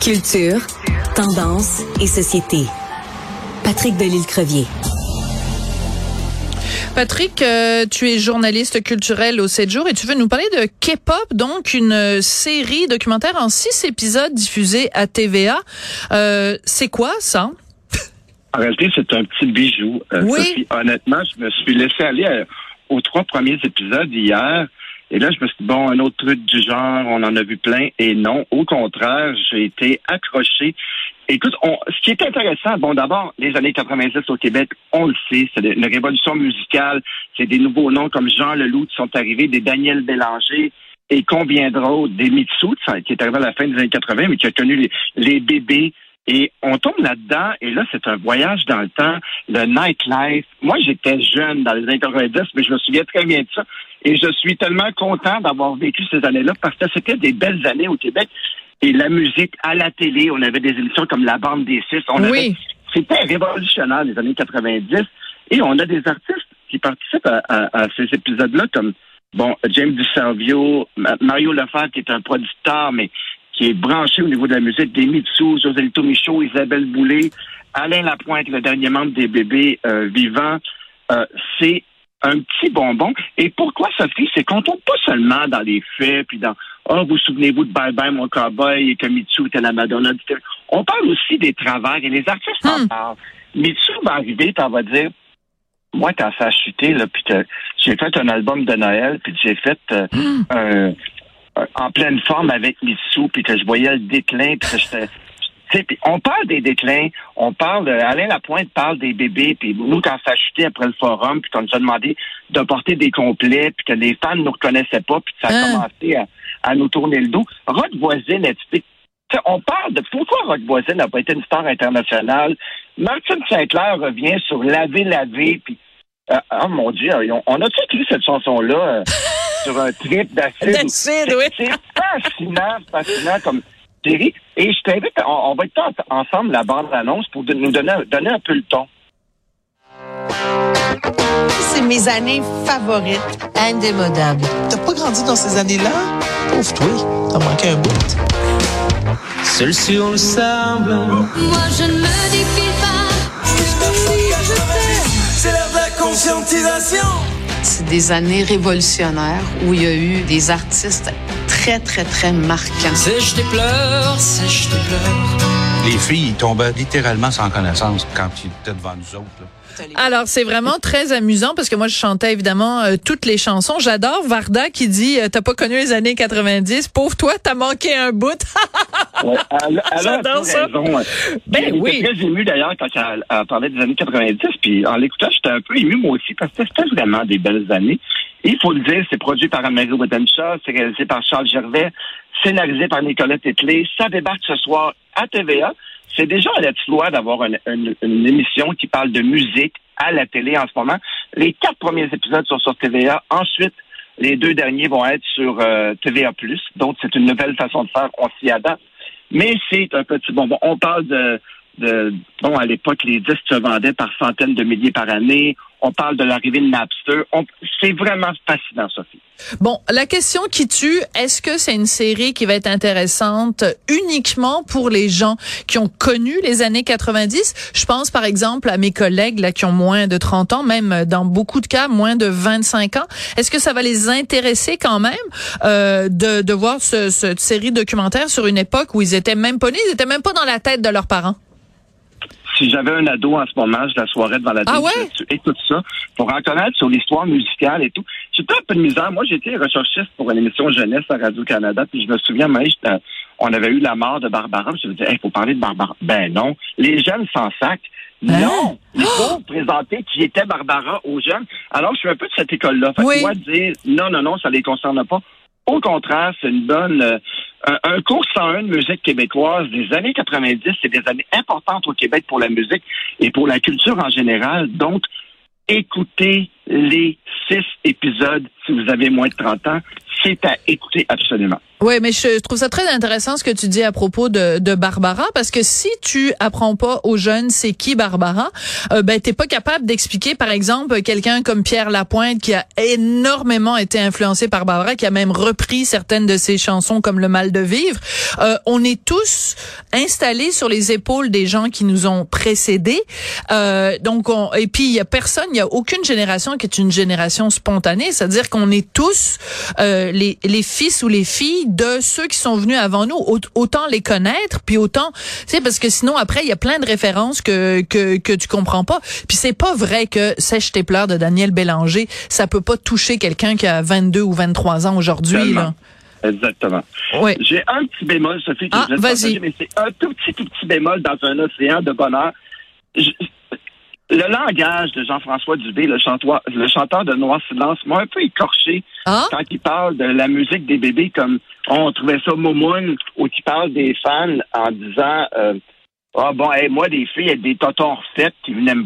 Culture, tendance et société. Patrick Delisle-Crevier. Patrick, euh, tu es journaliste culturel au 7 jours et tu veux nous parler de K-pop, donc une série documentaire en six épisodes diffusée à TVA. Euh, c'est quoi ça? En réalité, c'est un petit bijou. Euh, oui. honnêtement, je me suis laissé aller aux trois premiers épisodes hier. Et là, je me suis dit, bon, un autre truc du genre, on en a vu plein. Et non, au contraire, j'ai été accroché. Écoute, on, ce qui est intéressant, bon, d'abord, les années 90 au Québec, on le sait, c'est une révolution musicale. C'est des nouveaux noms comme Jean Leloup qui sont arrivés, des Daniel Bélanger et combien d'autres, des Mitsu, qui est arrivé à la fin des années 80, mais qui a connu les, les bébés, et on tombe là-dedans, et là, c'est un voyage dans le temps, le nightlife. Moi, j'étais jeune dans les années 90, mais je me souviens très bien de ça. Et je suis tellement content d'avoir vécu ces années-là parce que c'était des belles années au Québec. Et la musique à la télé, on avait des émissions comme La Bande des Six. On oui. C'était révolutionnaire les années 90. Et on a des artistes qui participent à, à ces épisodes-là, comme bon James DiSalvio, Mario Lefebvre, qui est un producteur, mais qui est branché au niveau de la musique, des Mitsu, Joselito Michaud, Isabelle Boulay, Alain Lapointe, le dernier membre des bébés euh, vivants. Euh, c'est un petit bonbon. Et pourquoi, Sophie? C'est qu'on tombe pas seulement dans les faits, puis dans Oh, vous souvenez-vous de Bye Bye, mon cowboy, et que Mitsu était la Madonna On parle aussi des travers, et les artistes en hmm. parlent. Mitsu va arriver, puis va dire moi, ça a chuté, là, puis j'ai fait un album de Noël, puis j'ai fait euh, hmm. un, en pleine forme avec Mitsou, puis que je voyais le déclin, puis que j'étais on parle des déclins, on parle, Alain Lapointe parle des bébés, puis nous, quand ça a chuté après le forum, puis qu'on nous a demandé de porter des complets, puis que les fans ne nous reconnaissaient pas, puis ça a ah. commencé à, nous tourner le dos. Rod Voisine, on parle de pourquoi Rod Voisine n'a pas été une star internationale? Martine Sinclair revient sur Laver, Laver, puis euh, oh mon Dieu, on a-tu écrit cette chanson-là euh, sur un trip d'acide? oui. C'est fascinant, fascinant comme série. Et je t'invite, on, on, va être ensemble la bande-annonce pour nous donner, donner un peu le ton. C'est mes années favorites, indémodables. T'as pas grandi dans ces années-là? Pauvre toi, t'as manqué un bout. Seul sur le sable. Moi, je ne me défile pas. C'est l'heure de la conscientisation. Des années révolutionnaires où il y a eu des artistes très, très, très marquants. Sèche tes pleurs, sèche tes pleurs. Les filles tombaient littéralement sans connaissance quand ils étaient devant nous autres. Là. Alors, c'est vraiment très amusant parce que moi, je chantais évidemment euh, toutes les chansons. J'adore Varda qui dit euh, T'as pas connu les années 90. Pauvre toi, t'as manqué un bout. ouais, J'adore ça. Raison. Ben oui. très ému d'ailleurs quand elle, elle, parlait des années 90. Puis en l'écoutant, j'étais un peu ému moi aussi parce que c'était vraiment des belles années. il faut le dire, c'est produit par Amélie Wittenshaw, c'est réalisé par Charles Gervais, scénarisé par Nicolas Tetley. Ça débarque ce soir à TVA c'est déjà la loi d'avoir une, émission qui parle de musique à la télé en ce moment. Les quatre premiers épisodes sont sur TVA. Ensuite, les deux derniers vont être sur euh, TVA+. Donc, c'est une nouvelle façon de faire. On s'y adapte. Mais c'est un petit bonbon. On parle de bon, à l'époque, les disques se vendaient par centaines de milliers par année. On parle de l'arrivée de Napster. C'est vraiment fascinant, Sophie. Bon, la question qui tue, est-ce que c'est une série qui va être intéressante uniquement pour les gens qui ont connu les années 90? Je pense par exemple à mes collègues là qui ont moins de 30 ans, même dans beaucoup de cas moins de 25 ans. Est-ce que ça va les intéresser quand même euh, de, de voir ce, cette série documentaire sur une époque où ils étaient même pas nés, ils étaient même pas dans la tête de leurs parents? Si j'avais un ado en ce moment, je la soirée devant la ah télé, tu écoutes ça pour en connaître sur l'histoire musicale et tout. J'ai un peu de misère. Moi, j'étais recherchiste pour une émission jeunesse à Radio-Canada, puis je me souviens, mais on avait eu la mort de Barbara. Je me disais, il faut parler de Barbara. Ben non. Les jeunes s'en sac. Hein? Non, il faut présenter qui était Barbara aux jeunes. Alors, je suis un peu de cette école-là. Fait que moi, dire non, non, non, ça les concerne pas. Au contraire, c'est une bonne, un, cours 101 de musique québécoise des années 90, c'est des années importantes au Québec pour la musique et pour la culture en général. Donc, écoutez les six épisodes si vous avez moins de 30 ans. C'est à écouter absolument. Oui, mais je trouve ça très intéressant ce que tu dis à propos de, de Barbara, parce que si tu apprends pas aux jeunes c'est qui Barbara, euh, ben t'es pas capable d'expliquer, par exemple, quelqu'un comme Pierre Lapointe qui a énormément été influencé par Barbara, qui a même repris certaines de ses chansons comme Le Mal de vivre. Euh, on est tous installés sur les épaules des gens qui nous ont précédés, euh, donc on, et puis il y a personne, il y a aucune génération qui est une génération spontanée, c'est-à-dire qu'on est tous euh, les les fils ou les filles de ceux qui sont venus avant nous, autant les connaître, puis autant, tu sais, parce que sinon après il y a plein de références que que que tu comprends pas. Puis c'est pas vrai que Sèche tes pleurs de Daniel Bélanger, ça peut pas toucher quelqu'un qui a 22 ou 23 ans aujourd'hui. Exactement. Oui. J'ai un petit bémol, Sophie, que Ah, je vais partager, mais c'est un tout petit, tout petit bémol dans un océan de bonheur. Je- le langage de Jean-François Dubé, le chanteur, le chanteur de Noir Silence, m'a un peu écorché Ah? quand il parle de la musique des bébés comme on trouvait ça momoun ou qu'il parle des fans en disant euh, ah bon hey, moi des filles avec des totons refaites qui venaient me.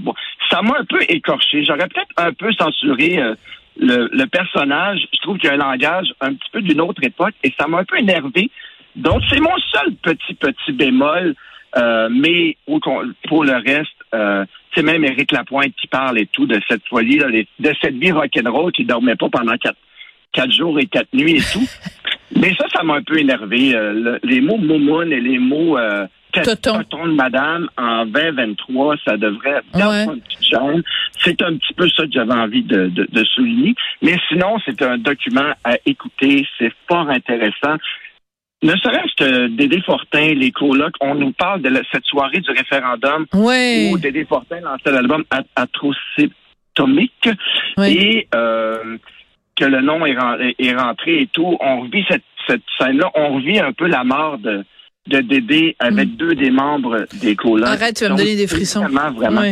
Ça m'a un peu écorché. J'aurais peut-être un peu censuré euh, le, le personnage. Je trouve qu'il y a un langage un petit peu d'une autre époque et ça m'a un peu énervé. Donc c'est mon seul petit petit bémol. Euh, mais au pour le reste, euh, c'est même Éric Lapointe qui parle et tout de cette folie, là, de cette vie rock'n'roll qui dormait pas pendant quatre, quatre jours et quatre nuits et tout. Mais ça, ça m'a un peu énervé. euh, le- les mots moumoune et les mots euh, toton de madame en 2023, ça devrait Ouais. C'est un petit peu ça que j'avais envie de, de, de souligner. Mais sinon, c'est un document à écouter. C'est fort intéressant. Ne serait-ce que Dédé Fortin, les colocs, on nous parle de la- cette soirée du référendum Ouais. où Dédé Fortin lançait l'album At- Atrocitomique et euh, que le nom est, est rentré et tout. On revit cette, cette scène-là. On revit un peu la mort de, de Dédé avec deux des membres des colocs. Mm. Arrête, tu vas me donner des frissons. Vraiment, vraiment.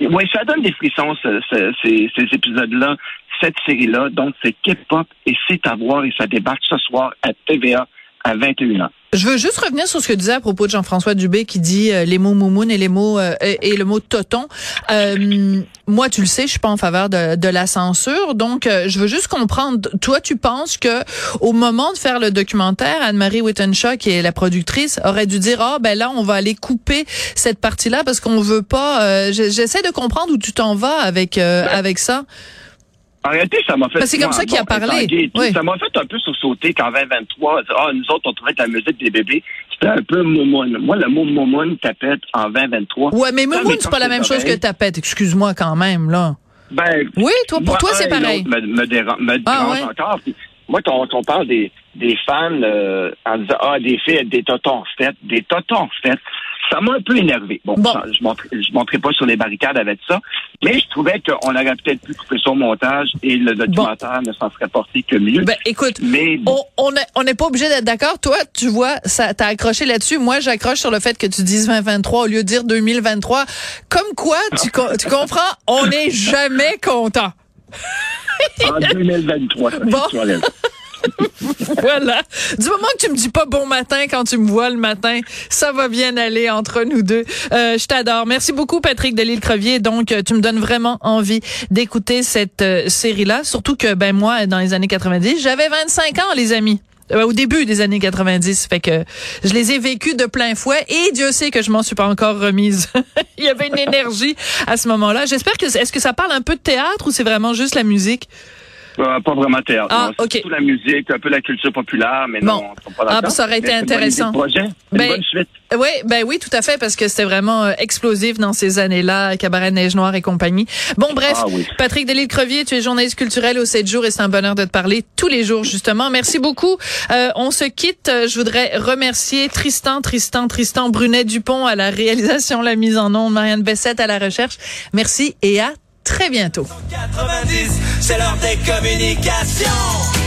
Oui, ça donne des frissons, ce- ce- ces, ces épisodes-là, cette série-là. Donc, c'est K-pop et c'est à voir et ça débarque ce soir à TVA à 21h. Je veux juste revenir sur ce que tu disais à propos de Jean-François Dubé qui dit euh, les mots moumoun et les mots euh, et, le mot toton. Euh, moi, tu le sais, je suis pas en faveur de, de la censure, donc euh, je veux juste comprendre. Toi, tu penses que au moment de faire le documentaire, Anne-Marie Wittenshaw, qui est la productrice, aurait dû dire ah ben là, on va aller couper cette partie-là parce qu'on veut pas. euh, J'essaie de comprendre où tu t'en vas avec euh, avec ça. En réalité, ça m'a fait. Ben, c'est comme ça qu'il a parlé. Oui. Ça m'a fait un peu sursauter qu'en 2023, ah, nous autres, on trouvait que la musique des bébés, c'était un peu momoun. Moi, le mot momoun tapette en 2023. Ouais, mais Ça moumoun, c'est pas la même chose que tapette. Excuse-moi quand même là. Ben, Oui, toi pour moi, toi c'est pareil. Me, me dérange, me Ah, dérange ouais? encore. Puis, moi, quand on parle des, des fans euh, en disant Ah, des filles des totons faites, des totons faites, ça m'a un peu énervé. Bon, Bon. je ne je monterai pas sur les barricades avec ça, mais je trouvais qu'on aurait peut-être pu couper au montage et le documentaire ne s'en serait porté que mieux. Ben écoute, mais bon, on on est- on n'est pas obligé d'être d'accord. Toi, tu vois, ça t'as accroché là-dessus. Moi, j'accroche sur le fait que tu dises 2023 au lieu de dire 2023. Comme quoi, tu co- tu comprends, on n'est jamais content. en 2023, ça, Bon. Voilà. Du moment que tu me dis pas bon matin quand tu me vois le matin, ça va bien aller entre nous deux. Euh, je t'adore. Merci beaucoup, Patrick Delisle-Crevier. Donc, euh, tu me donnes vraiment envie d'écouter cette euh, série-là. Surtout que, ben, moi, dans les années 90, j'avais 25 ans, les amis. Euh, au début des années 90, fait que je les ai vécus de plein fouet et Dieu sait que je m'en suis pas encore remise. Il y avait une énergie à ce moment-là. J'espère que est-ce que ça parle un peu de théâtre ou c'est vraiment juste la musique? Euh, pas vraiment théâtre. Ah, non, c'est ok. Surtout la musique, un peu la culture populaire, mais Bon. non, pas Ah, ça aurait été Mais c'est une bonne idée de intéressant. projet. Ben, une bonne suite. Oui, ben oui, tout à fait, parce que c'était vraiment euh, explosif dans ces années-là, Cabaret Neige Noire et compagnie. Bon, bref, Ah oui. Patrick Delisle-Crevier, tu es journaliste culturel au 7 jours et c'est un bonheur de te parler tous les jours, justement. Merci beaucoup. Euh, on se quitte. Euh, Je voudrais remercier Tristan, Tristan, Tristan Brunet-Dupont à la réalisation, la mise en onde, Marianne Bessette à la recherche. Merci et à très bientôt. 90, c'est l'heure des communications.